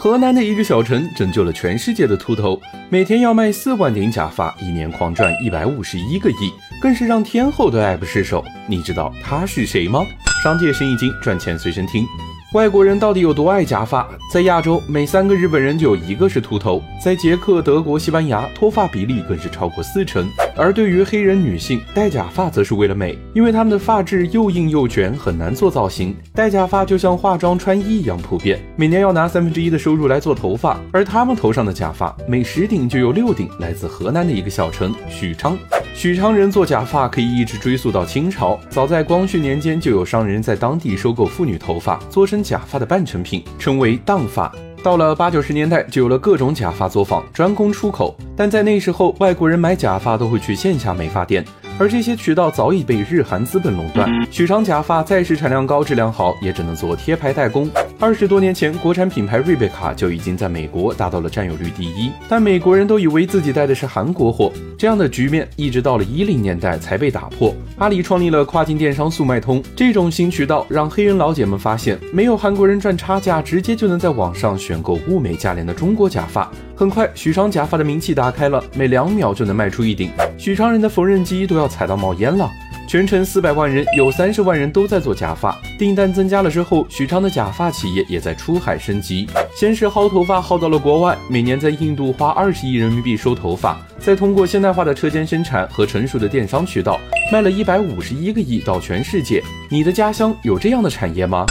河南的一个小城拯救了全世界的秃头，每天要卖四万顶假发，一年狂赚一百五十一个亿，更是让天后都爱不释手。你知道他是谁吗？商界生意经，赚钱随身听。外国人到底有多爱假发？在亚洲，每三个日本人就有一个是秃头；在捷克、德国、西班牙，脱发比例更是超过四成。而对于黑人女性，戴假发则是为了美，因为她们的发质又硬又卷，很难做造型。戴假发就像化妆穿衣一样普遍，每年要拿三分之一的收入来做头发。而她们头上的假发，每十顶就有六顶来自河南的一个小城许昌。许昌人做假发可以一直追溯到清朝，早在光绪年间就有商人在当地收购妇女头发，做成假发的半成品，称为当发。到了八九十年代，就有了各种假发作坊，专攻出口。但在那时候，外国人买假发都会去线下美发店。而这些渠道早已被日韩资本垄断，许昌假发再是产量高、质量好，也只能做贴牌代工。二十多年前，国产品牌瑞贝卡就已经在美国达到了占有率第一，但美国人都以为自己带的是韩国货。这样的局面一直到了一零年代才被打破。阿里创立了跨境电商速卖通，这种新渠道让黑人老姐们发现，没有韩国人赚差价，直接就能在网上选购物美价廉的中国假发。很快，许昌假发的名气打开了，每两秒就能卖出一顶。许昌人的缝纫机都要踩到冒烟了。全城四百万人，有三十万人都在做假发。订单增加了之后，许昌的假发企业也在出海升级。先是薅头发薅到了国外，每年在印度花二十亿人民币收头发，再通过现代化的车间生产和成熟的电商渠道，卖了一百五十一个亿到全世界。你的家乡有这样的产业吗？